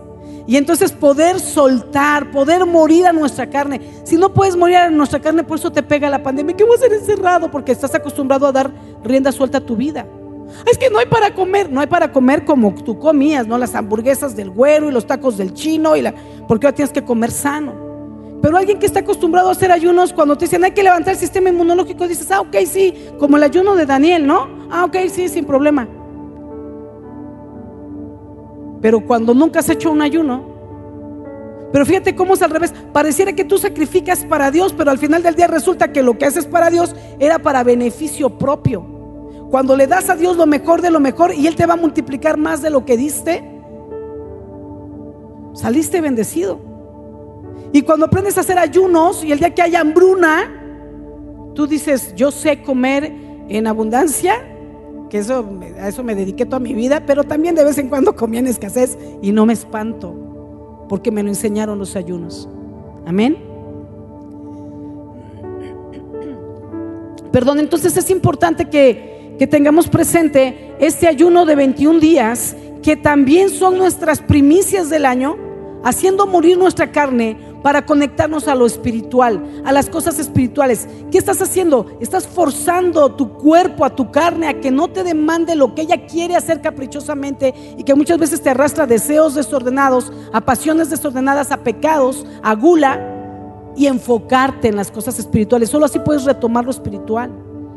Y entonces poder soltar, poder morir a nuestra carne. Si no puedes morir a nuestra carne, por eso te pega la pandemia. ¿Qué voy a ser encerrado? Porque estás acostumbrado a dar rienda suelta a tu vida. Es que no hay para comer, no hay para comer como tú comías, ¿no? Las hamburguesas del güero y los tacos del chino y la porque ahora tienes que comer sano. Pero alguien que está acostumbrado a hacer ayunos, cuando te dicen hay que levantar el sistema inmunológico, dices, ah, ok, sí, como el ayuno de Daniel, ¿no? Ah, ok, sí, sin problema. Pero cuando nunca has hecho un ayuno, pero fíjate cómo es al revés, pareciera que tú sacrificas para Dios, pero al final del día resulta que lo que haces para Dios era para beneficio propio. Cuando le das a Dios lo mejor de lo mejor y Él te va a multiplicar más de lo que diste, saliste bendecido. Y cuando aprendes a hacer ayunos y el día que hay hambruna, tú dices, yo sé comer en abundancia, que eso, a eso me dediqué toda mi vida, pero también de vez en cuando comía en escasez y no me espanto, porque me lo enseñaron los ayunos. Amén. Perdón, entonces es importante que, que tengamos presente este ayuno de 21 días, que también son nuestras primicias del año, haciendo morir nuestra carne para conectarnos a lo espiritual, a las cosas espirituales. ¿Qué estás haciendo? Estás forzando tu cuerpo, a tu carne, a que no te demande lo que ella quiere hacer caprichosamente y que muchas veces te arrastra a deseos desordenados, a pasiones desordenadas, a pecados, a gula y enfocarte en las cosas espirituales. Solo así puedes retomar lo espiritual.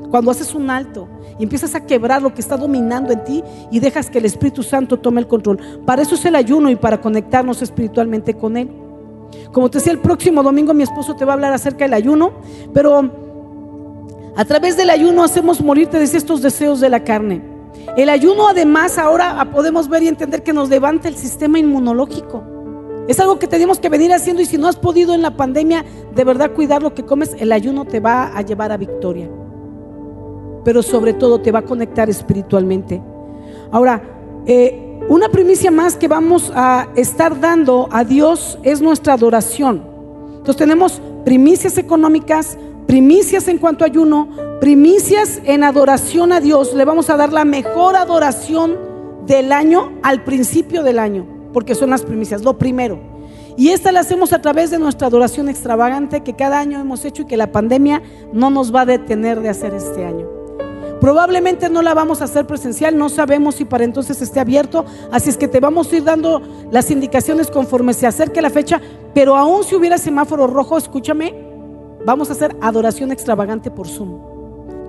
Cuando haces un alto y empiezas a quebrar lo que está dominando en ti y dejas que el Espíritu Santo tome el control. Para eso es el ayuno y para conectarnos espiritualmente con Él. Como te decía, el próximo domingo mi esposo te va a hablar acerca del ayuno, pero a través del ayuno hacemos morir, te decía, estos deseos de la carne. El ayuno además ahora podemos ver y entender que nos levanta el sistema inmunológico. Es algo que tenemos que venir haciendo y si no has podido en la pandemia de verdad cuidar lo que comes, el ayuno te va a llevar a victoria. Pero sobre todo te va a conectar espiritualmente. Ahora, eh, una primicia más que vamos a estar dando a Dios es nuestra adoración. Entonces tenemos primicias económicas, primicias en cuanto a ayuno, primicias en adoración a Dios. Le vamos a dar la mejor adoración del año al principio del año, porque son las primicias, lo primero. Y esta la hacemos a través de nuestra adoración extravagante que cada año hemos hecho y que la pandemia no nos va a detener de hacer este año. Probablemente no la vamos a hacer presencial, no sabemos si para entonces esté abierto, así es que te vamos a ir dando las indicaciones conforme se acerque la fecha, pero aún si hubiera semáforo rojo, escúchame, vamos a hacer adoración extravagante por Zoom.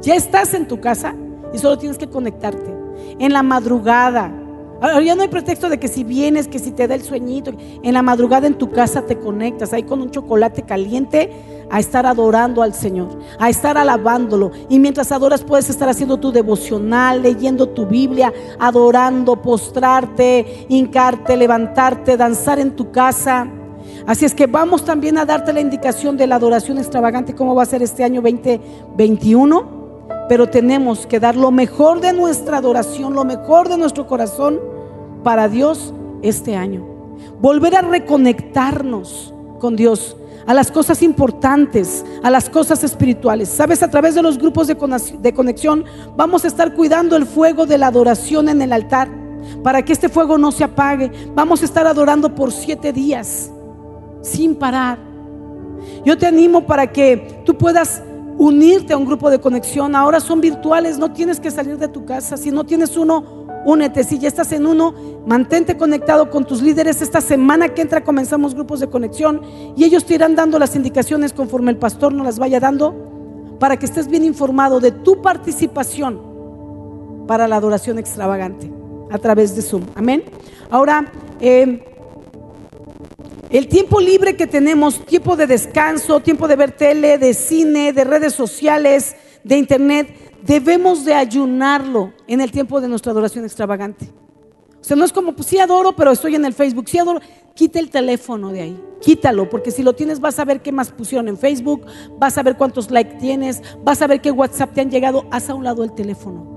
Ya estás en tu casa y solo tienes que conectarte. En la madrugada, Ahora ya no hay pretexto de que si vienes, que si te da el sueñito, en la madrugada en tu casa te conectas ahí con un chocolate caliente a estar adorando al Señor, a estar alabándolo. Y mientras adoras puedes estar haciendo tu devocional, leyendo tu Biblia, adorando, postrarte, hincarte, levantarte, danzar en tu casa. Así es que vamos también a darte la indicación de la adoración extravagante, cómo va a ser este año 2021 pero tenemos que dar lo mejor de nuestra adoración, lo mejor de nuestro corazón para Dios este año. Volver a reconectarnos con Dios, a las cosas importantes, a las cosas espirituales. Sabes, a través de los grupos de, conexión vamos a estar cuidando el fuego de la adoración en el altar para que este fuego no se apague. Vamos a estar adorando por siete días sin parar. Yo te animo para que tú puedas unirte a un grupo de conexión. Ahora son virtuales, no tienes que salir de tu casa. Si no tienes uno, únete. Si ya estás en uno, mantente conectado con tus líderes. Esta semana que entra comenzamos grupos de conexión y ellos te irán dando las indicaciones conforme el pastor nos las vaya dando para que estés bien informado de tu participación para la adoración extravagante. a través de Zoom. Amén. Ahora, eh, el tiempo libre que tenemos, tiempo de descanso, tiempo de ver tele, de cine, de redes sociales, de internet, debemos de ayunarlo en el tiempo de nuestra adoración extravagante. O sea, no es como, pues sí adoro, pero estoy en el Facebook, sí adoro. Quita el teléfono de ahí, quítalo, porque si lo tienes vas a ver qué más pusieron en Facebook, vas a ver cuántos likes tienes, vas a ver qué WhatsApp te han llegado, haz a un lado el teléfono.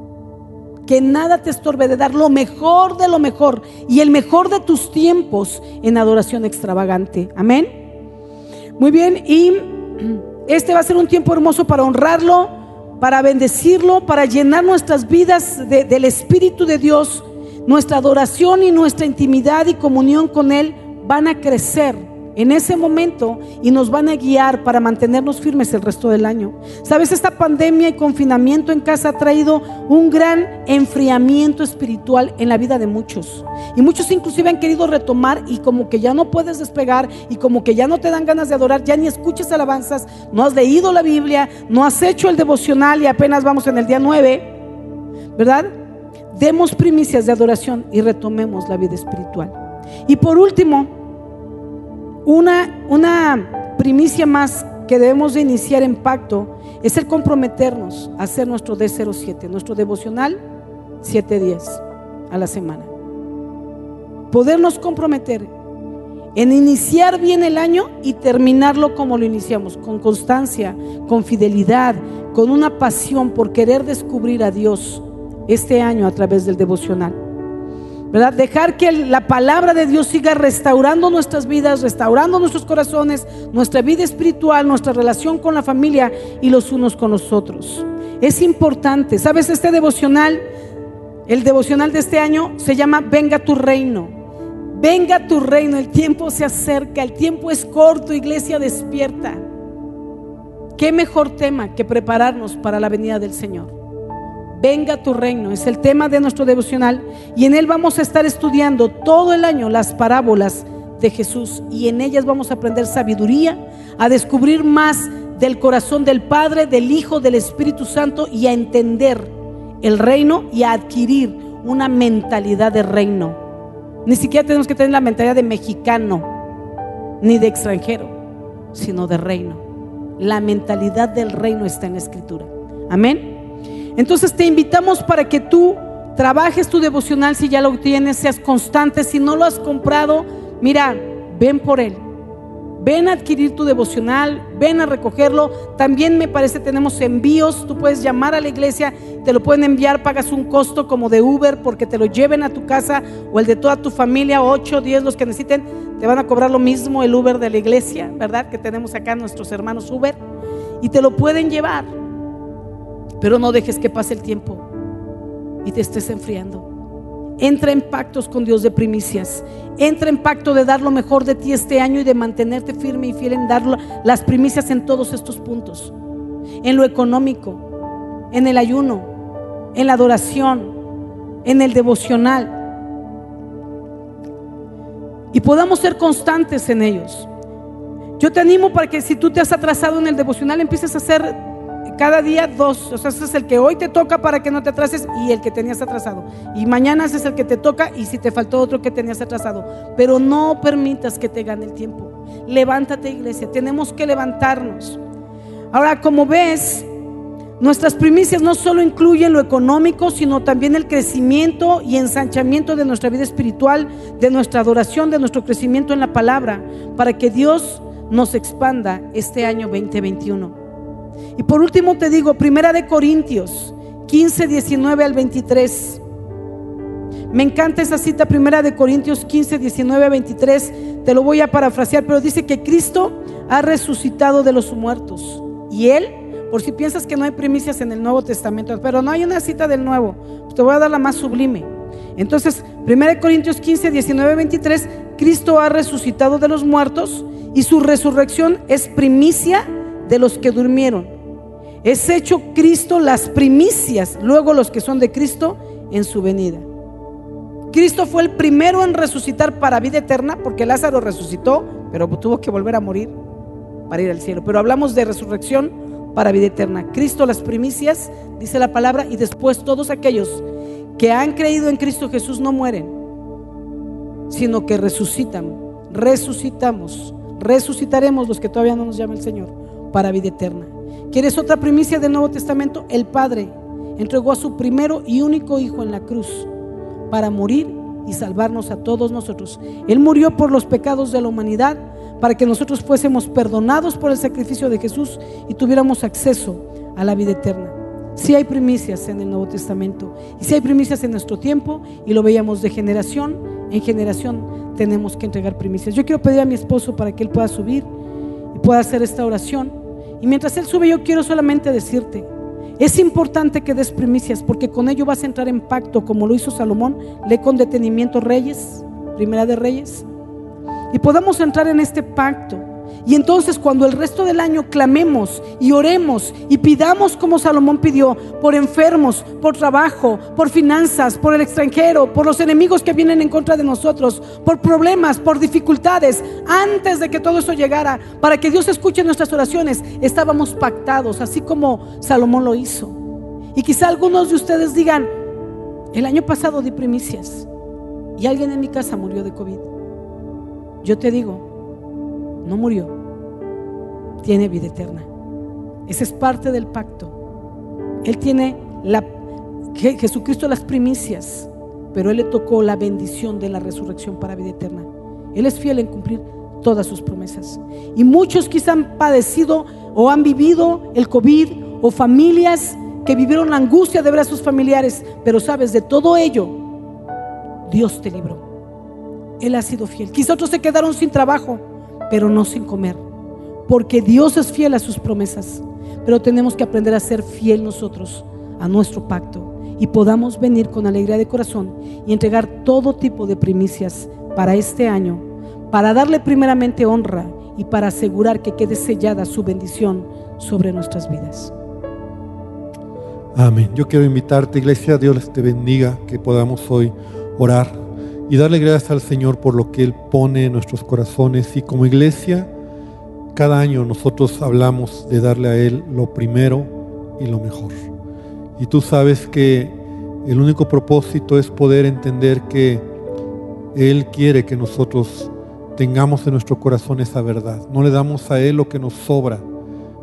Que nada te estorbe de dar lo mejor de lo mejor y el mejor de tus tiempos en adoración extravagante. Amén. Muy bien, y (clears throat) este va a ser un tiempo hermoso para honrarlo, para bendecirlo, para llenar nuestras vidas del Espíritu de Dios. Nuestra adoración y nuestra intimidad y comunión con Él van a crecer en ese momento y nos van a guiar para mantenernos firmes el resto del año. Sabes, esta pandemia y confinamiento en casa ha traído un gran enfriamiento espiritual en la vida de muchos. Y muchos inclusive han querido retomar y como que ya no puedes despegar y como que ya no te dan ganas de adorar, ya ni escuches alabanzas, no has leído la Biblia, no has hecho el devocional y apenas vamos en el día 9, ¿verdad? Demos primicias de adoración y retomemos la vida espiritual. Y por último, una, primicia más que debemos de iniciar en pacto es el comprometernos a hacer nuestro D07, nuestro devocional 7 días a la semana. Podernos comprometer en iniciar bien el año y terminarlo como lo iniciamos, con constancia, con fidelidad, con una pasión por querer descubrir a Dios este año a través del devocional. ¿Verdad? Dejar que la palabra de Dios siga restaurando nuestras vidas, restaurando nuestros corazones, nuestra vida espiritual, nuestra relación con la familia y los unos con los otros. Es importante, ¿sabes? Este devocional, el devocional de este año se llama Venga tu reino. Venga tu reino, el tiempo se acerca, el tiempo es corto, iglesia despierta. ¿Qué mejor tema que prepararnos para la venida del Señor? Venga tu reino, es el tema de nuestro devocional y en él vamos a estar estudiando todo el año las parábolas de Jesús y en ellas vamos a aprender sabiduría, a descubrir más del corazón del Padre, del Hijo, del Espíritu Santo y a entender el reino y a adquirir una mentalidad de reino. Ni siquiera tenemos que tener la mentalidad de mexicano ni de extranjero, sino de reino. La mentalidad del reino está en la escritura. Amén. Entonces te invitamos para que tú trabajes tu devocional si ya lo tienes, seas constante. Si no lo has comprado, mira, ven por él. Ven a adquirir tu devocional, ven a recogerlo. También me parece tenemos envíos. Tú puedes llamar a la iglesia, te lo pueden enviar, pagas un costo como de Uber porque te lo lleven a tu casa o el de toda tu familia, 8, 10, los que necesiten, te van a cobrar lo mismo el Uber de la iglesia, ¿verdad? Que tenemos acá nuestros hermanos Uber y te lo pueden llevar. Pero no dejes que pase el tiempo y te estés enfriando. Entra en pactos con Dios de primicias. Entra en pacto de dar lo mejor de ti este año y de mantenerte firme y fiel en dar las primicias en todos estos puntos. En lo económico, en el ayuno, en la adoración, en el devocional. Y podamos ser constantes en ellos. Yo te animo para que si tú te has atrasado en el devocional empieces a hacer cada día dos. O sea, ese es el que hoy te toca para que no te atrases y el que tenías atrasado. Y mañana ese es el que te toca y si te faltó otro que tenías atrasado. Pero no permitas que te gane el tiempo. Levántate, iglesia. Tenemos que levantarnos. Ahora, como ves, nuestras primicias no solo incluyen lo económico, sino también el crecimiento y ensanchamiento de nuestra vida espiritual, de nuestra adoración, de nuestro crecimiento en la palabra, para que Dios nos expanda este año 2021. Y por último te digo, Primera de Corintios 15, 19 al 23. Me encanta esa cita, Primera de Corintios 15, 19 al 23. Te lo voy a parafrasear, pero dice que Cristo ha resucitado de los muertos. Y Él, por si piensas que no hay primicias en el Nuevo Testamento, pero no hay una cita del Nuevo, te voy a dar la más sublime. Entonces, 1 Corintios 15, 19, 23, Cristo ha resucitado de los muertos y su resurrección es primicia de los que durmieron. Es hecho Cristo las primicias, luego los que son de Cristo en su venida. Cristo fue el primero en resucitar para vida eterna, porque Lázaro resucitó, pero tuvo que volver a morir para ir al cielo. Pero hablamos de resurrección para vida eterna. Cristo las primicias, dice la palabra, y después todos aquellos que han creído en Cristo Jesús no mueren, sino que resucitan, resucitamos, resucitaremos los que todavía no nos llama el Señor para vida eterna. ¿Quieres otra primicia del Nuevo Testamento? El Padre entregó a su primero y único Hijo en la cruz para morir y salvarnos a todos nosotros. Él murió por los pecados de la humanidad para que nosotros fuésemos perdonados por el sacrificio de Jesús y tuviéramos acceso a la vida eterna. Si hay primicias en el Nuevo Testamento y si hay primicias en nuestro tiempo y lo veíamos de generación en generación tenemos que entregar primicias. Yo quiero pedir a mi esposo para que él pueda subir y pueda hacer esta oración. Y mientras él sube yo quiero solamente decirte, es importante que des primicias porque con ello vas a entrar en pacto como lo hizo Salomón. Lee con detenimiento Reyes, Primera de Reyes. Y podamos entrar en este pacto y entonces cuando el resto del año clamemos y oremos y pidamos como Salomón pidió, por enfermos, por trabajo, por finanzas, por el extranjero, por los enemigos que vienen en contra de nosotros, por problemas, por dificultades, antes de que todo eso llegara, para que Dios escuche nuestras oraciones, estábamos pactados, así como Salomón lo hizo. Y quizá algunos de ustedes digan, el año pasado di primicias y alguien en mi casa murió de COVID. Yo te digo, no murió, tiene vida eterna. Esa es parte del pacto. Él tiene la Jesucristo las primicias, pero él le tocó la bendición de la resurrección para vida eterna. Él es fiel en cumplir todas sus promesas. Y muchos quizás han padecido o han vivido el COVID o familias que vivieron la angustia de ver a sus familiares, pero sabes, de todo ello, Dios te libró. Él ha sido fiel. Quizás otros se quedaron sin trabajo, pero no sin comer. Porque Dios es fiel a sus promesas. Pero tenemos que aprender a ser fiel nosotros a nuestro pacto y podamos venir con alegría de corazón y entregar todo tipo de primicias para este año, para darle primeramente honra y para asegurar que quede sellada su bendición sobre nuestras vidas. Amén. Yo quiero invitarte, iglesia, Dios te bendiga, que podamos hoy orar y darle gracias al Señor por lo que Él pone en nuestros corazones. Y como iglesia, cada año nosotros hablamos de darle a Él lo primero y lo mejor. Y tú sabes que el único propósito es poder entender que Él quiere que nosotros tengamos en nuestro corazón esa verdad. No le damos a Él lo que nos sobra.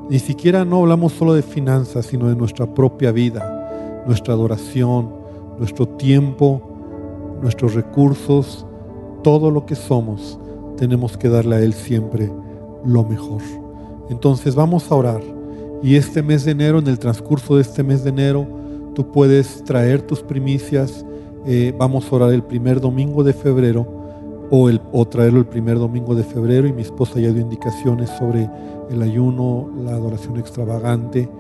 Ni siquiera no hablamos solo de finanzas, sino de nuestra propia vida, nuestra adoración, nuestro tiempo, nuestros recursos, todo lo que somos, tenemos que darle a Él siempre lo mejor. Entonces vamos a orar. Y este mes de enero, en el transcurso de este mes de enero, tú puedes traer tus primicias. Eh, vamos a orar el primer domingo de febrero o, traerlo el primer domingo de febrero. Y mi esposa ya dio indicaciones sobre el ayuno, la adoración extravagante,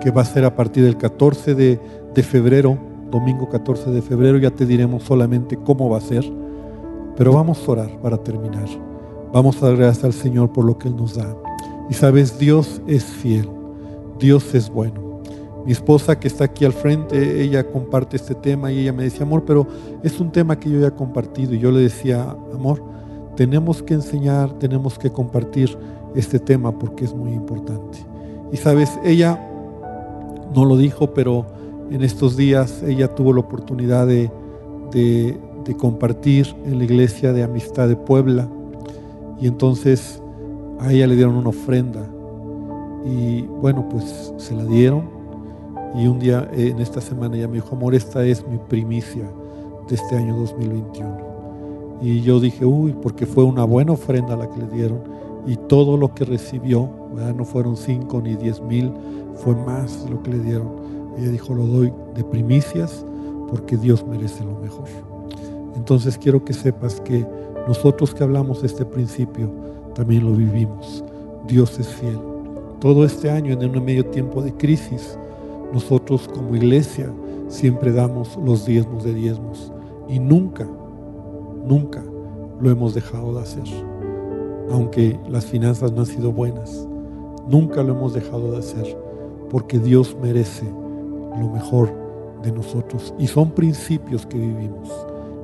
que va a ser a partir del 14 de, de febrero domingo 14 de febrero, ya te diremos solamente cómo va a ser, pero vamos a orar para terminar. Vamos a dar gracias al Señor por lo que Él nos da. Y sabes, Dios es fiel, Dios es bueno. Mi esposa que está aquí al frente, ella comparte este tema y ella me decía, amor, pero es un tema que yo ya he compartido. Y yo le decía, amor, tenemos que enseñar, tenemos que compartir este tema porque es muy importante. Y sabes, ella no lo dijo, pero en estos días ella tuvo la oportunidad de, compartir en la iglesia de amistad de Puebla. Y entonces a ella le dieron una ofrenda. Y bueno pues se la dieron. Y un día eh, en esta semana ella me dijo amor esta es mi primicia de este año 2021 y yo dije uy porque fue una buena ofrenda la que le dieron y todo lo que recibió no fueron cinco ni diez mil fue más lo que le dieron ella dijo, lo doy de primicias porque Dios merece lo mejor. Entonces quiero que sepas que nosotros que hablamos de este principio también lo vivimos. Dios es fiel. Todo este año en un medio tiempo de crisis, nosotros como iglesia siempre damos los diezmos de diezmos y nunca, nunca lo hemos dejado de hacer. Aunque las finanzas no han sido buenas, nunca lo hemos dejado de hacer porque Dios merece lo mejor de nosotros. Y son principios que vivimos.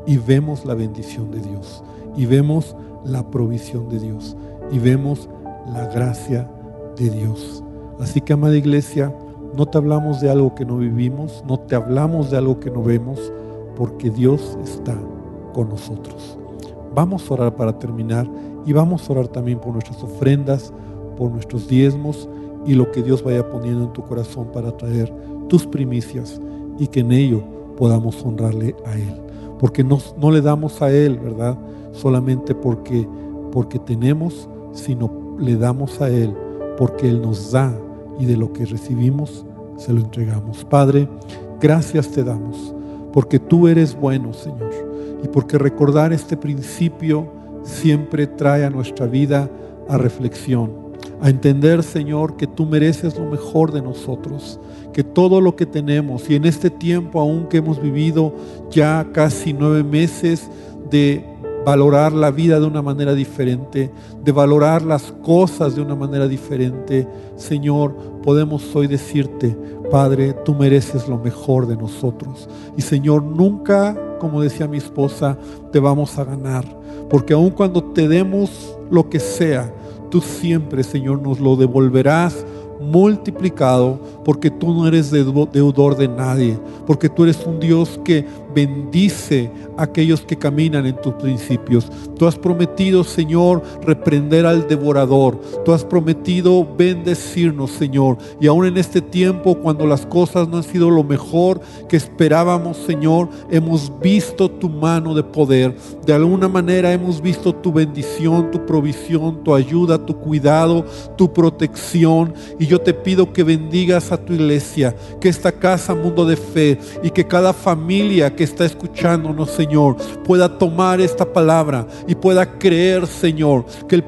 Y vemos la bendición de Dios. Y vemos la provisión de Dios. Y vemos la gracia de Dios. Así que, amada iglesia, No te hablamos de algo que no vivimos, no te hablamos de algo que no vemos, porque Dios está con nosotros. Vamos a orar para terminar y vamos a orar también por nuestras ofrendas, por nuestros diezmos y lo que Dios vaya poniendo en tu corazón para traer tus primicias y que en ello podamos honrarle a Él. Porque no, le damos a Él, ¿verdad? Solamente porque, porque tenemos, sino le damos a Él porque Él nos da y de lo que recibimos se lo entregamos. Padre, gracias te damos porque tú eres bueno, Señor, y porque recordar este principio siempre trae a nuestra vida a reflexión, a entender, Señor, que tú mereces lo mejor de nosotros, que todo lo que tenemos, y en este tiempo aún que hemos vivido ya casi nueve meses de valorar la vida de una manera diferente, de valorar las cosas de una manera diferente. Señor, podemos hoy decirte, Padre, tú mereces lo mejor de nosotros. Y Señor, nunca, como decía mi esposa, te vamos a ganar. Porque aun cuando te demos lo que sea, tú siempre, Señor, nos lo devolverás multiplicado, porque tú no eres deudor de nadie, porque tú eres un Dios que bendice a aquellos que caminan en tus principios. Tú has prometido, Señor, reprender al devorador. Tú has prometido bendecirnos, Señor. Y aún en este tiempo, cuando las cosas no han sido lo mejor que esperábamos, Señor, hemos visto tu mano de poder. De alguna manera hemos visto tu bendición, tu provisión, tu ayuda, tu cuidado, tu protección. Y yo te pido que bendigas a tu iglesia, que esta casa, mundo de fe, y que cada familia que está escuchándonos, Señor, pueda tomar esta palabra y pueda creer, Señor, que el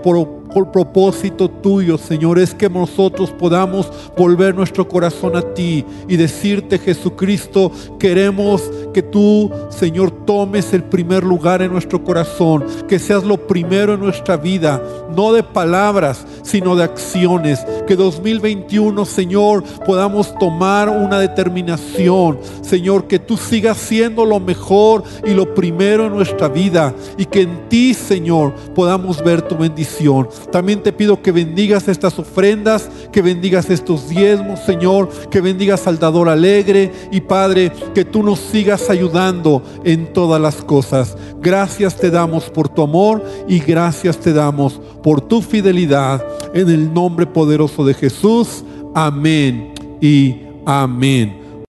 por propósito tuyo, Señor, es que nosotros podamos volver nuestro corazón a ti y decirte, Jesucristo, queremos que tú, Señor, tomes el primer lugar en nuestro corazón, que seas lo primero en nuestra vida, no de palabras, sino de acciones. Que 2021, Señor, podamos tomar una determinación, Señor, que tú sigas siendo lo mejor y lo primero en nuestra vida y que en ti, Señor, podamos ver tu bendición. También te pido que bendigas estas ofrendas, que bendigas estos diezmos, Señor, que bendigas al dador alegre y Padre, que tú nos sigas ayudando en todas las cosas. Gracias te damos por tu amor y gracias te damos por tu fidelidad. En el nombre poderoso de Jesús. Amén y amén.